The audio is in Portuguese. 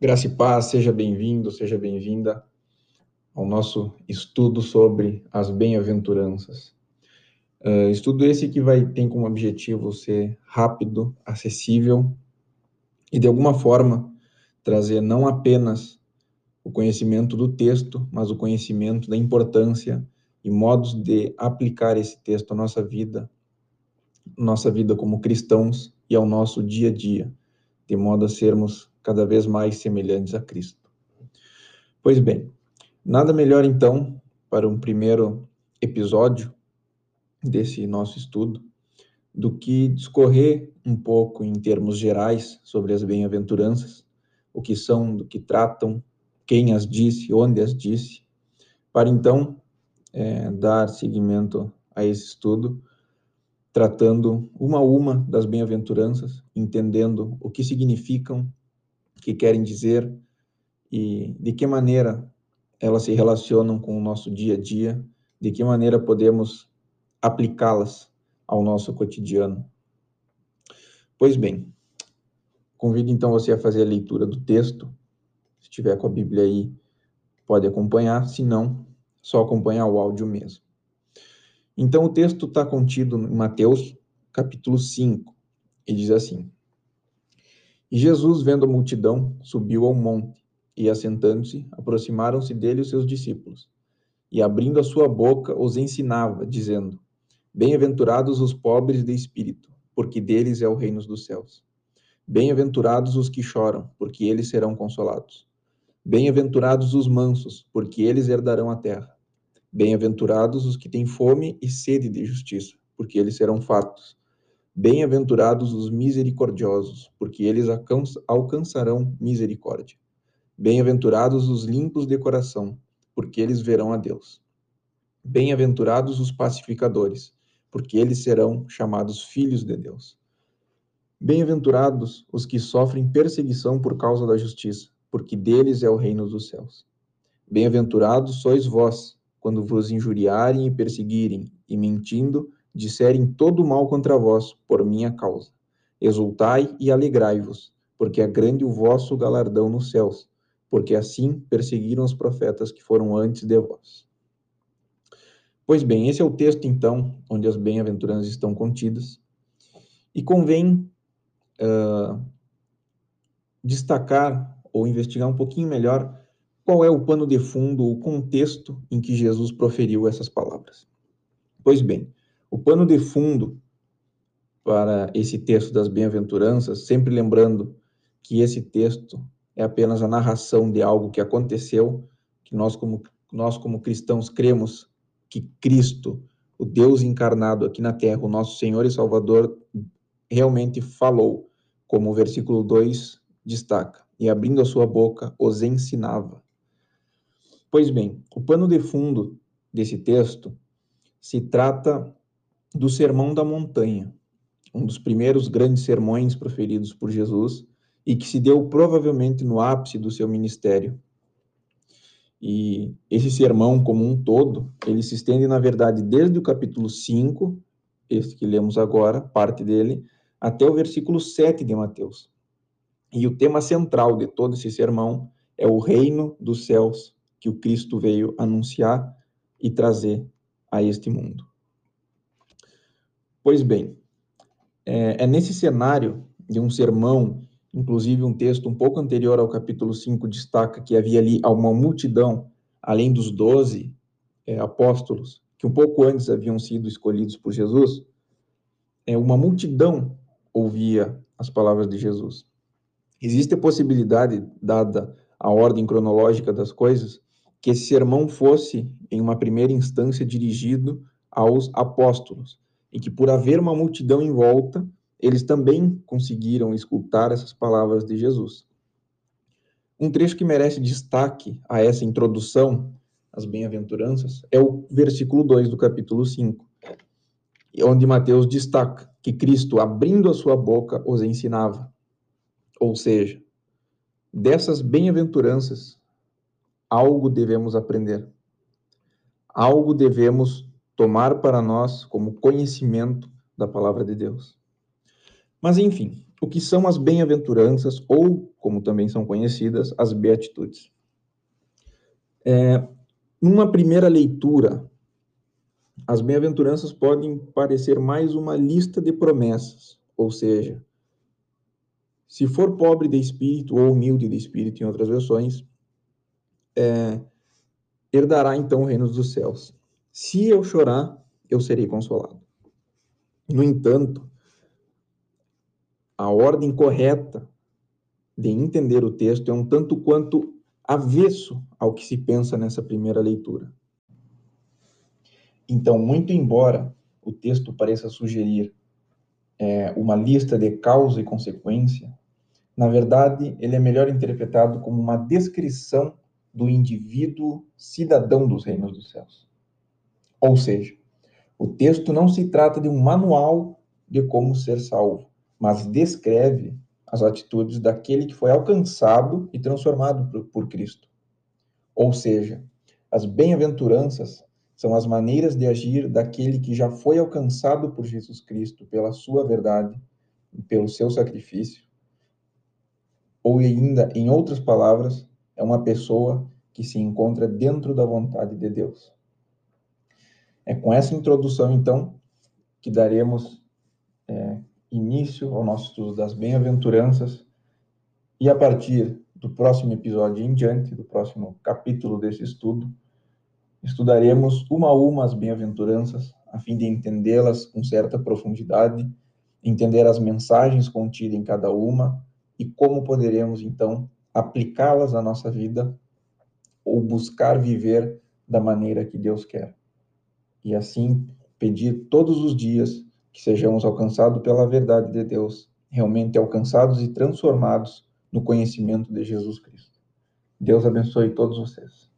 Graça e paz, seja bem-vindo, seja bem-vinda ao nosso estudo sobre as bem-aventuranças. Uh, estudo esse que vai ter como objetivo ser rápido, acessível e de alguma forma trazer não apenas o conhecimento do texto, mas o conhecimento da importância e modos de aplicar esse texto à nossa vida, nossa vida como cristãos e ao nosso dia a dia, de modo a sermos cada vez mais semelhantes a Cristo. Pois bem, nada melhor então para um primeiro episódio desse nosso estudo do que discorrer um pouco em termos gerais sobre as bem-aventuranças, o que são, do que tratam, quem as disse, onde as disse, para então é, dar seguimento a esse estudo, tratando uma a uma das bem-aventuranças, entendendo o que significam que querem dizer e de que maneira elas se relacionam com o nosso dia a dia, de que maneira podemos aplicá-las ao nosso cotidiano. Pois bem, convido então você a fazer a leitura do texto. Se tiver com a Bíblia aí, pode acompanhar, se não, só acompanhar o áudio mesmo. Então, o texto está contido em Mateus, capítulo 5, e diz assim: e Jesus, vendo a multidão, subiu ao monte, e assentando-se, aproximaram-se dele os seus discípulos. E abrindo a sua boca, os ensinava, dizendo: Bem-aventurados os pobres de espírito, porque deles é o reino dos céus. Bem-aventurados os que choram, porque eles serão consolados. Bem-aventurados os mansos, porque eles herdarão a terra. Bem-aventurados os que têm fome e sede de justiça, porque eles serão fartos. Bem-aventurados os misericordiosos, porque eles alcançarão misericórdia. Bem-aventurados os limpos de coração, porque eles verão a Deus. Bem-aventurados os pacificadores, porque eles serão chamados filhos de Deus. Bem-aventurados os que sofrem perseguição por causa da justiça, porque deles é o reino dos céus. Bem-aventurados sois vós, quando vos injuriarem e perseguirem, e mentindo, disserem todo mal contra vós, por minha causa. Exultai e alegrai-vos, porque é grande o vosso galardão nos céus, porque assim perseguiram os profetas que foram antes de vós. Pois bem, esse é o texto, então, onde as bem-aventuranças estão contidas. E convém uh, destacar ou investigar um pouquinho melhor qual é o pano de fundo, o contexto em que Jesus proferiu essas palavras. Pois bem, o pano de fundo para esse texto das bem-aventuranças, sempre lembrando que esse texto é apenas a narração de algo que aconteceu, que nós como nós como cristãos cremos que Cristo, o Deus encarnado aqui na terra, o nosso Senhor e Salvador, realmente falou, como o versículo 2 destaca, e abrindo a sua boca os ensinava. Pois bem, o pano de fundo desse texto se trata do Sermão da Montanha, um dos primeiros grandes sermões proferidos por Jesus e que se deu provavelmente no ápice do seu ministério. E esse sermão como um todo, ele se estende na verdade desde o capítulo 5, este que lemos agora, parte dele, até o versículo 7 de Mateus. E o tema central de todo esse sermão é o reino dos céus que o Cristo veio anunciar e trazer a este mundo. Pois bem, é, é, nesse cenário de um sermão, inclusive um texto um pouco anterior ao capítulo 5 destaca que havia ali uma multidão, além dos doze é, apóstolos, que um pouco antes haviam sido escolhidos por Jesus, é, uma multidão ouvia as palavras de Jesus. Existe a possibilidade, dada a ordem cronológica das coisas, que esse sermão fosse, em uma primeira instância, dirigido aos apóstolos, e que por haver uma multidão em volta, eles também conseguiram escutar essas palavras de Jesus. Um trecho que merece destaque a essa introdução às bem-aventuranças é o versículo 2 do capítulo 5, onde Mateus destaca que Cristo, abrindo a sua boca, os ensinava. Ou seja, dessas bem-aventuranças, algo devemos aprender. Algo devemos tomar para nós como conhecimento da palavra de Deus. Mas, enfim, o que são as bem-aventuranças, ou, como também são conhecidas, as beatitudes. É, numa primeira leitura, as bem-aventuranças podem parecer mais uma lista de promessas, ou seja, se for pobre de espírito ou humilde de espírito, em outras versões, é, herdará então o reino dos céus. Se eu chorar, eu serei consolado. No entanto, a ordem correta de entender o texto é um tanto quanto avesso ao que se pensa nessa primeira leitura. Então, muito embora o texto pareça sugerir é, uma lista de causa e consequência, na verdade, ele é melhor interpretado como uma descrição do indivíduo cidadão dos reinos dos céus. Ou seja, o texto não se trata de um manual de como ser salvo, mas descreve as atitudes daquele que foi alcançado e transformado por, por Cristo. Ou seja, as bem-aventuranças são as maneiras de agir daquele que já foi alcançado por Jesus Cristo pela sua verdade e pelo seu sacrifício. Ou ainda, em outras palavras, é uma pessoa que se encontra dentro da vontade de Deus. É com essa introdução, então, que daremos é, início ao nosso estudo das bem-aventuranças e a partir do próximo episódio em diante, do próximo capítulo desse estudo, estudaremos uma a uma as bem-aventuranças, a fim de entendê-las com certa profundidade, entender as mensagens contidas em cada uma e como poderemos, então, aplicá-las à nossa vida ou buscar viver da maneira que Deus quer. E assim pedir todos os dias que sejamos alcançados pela verdade de Deus, realmente alcançados e transformados no conhecimento de Jesus Cristo. Deus abençoe todos vocês.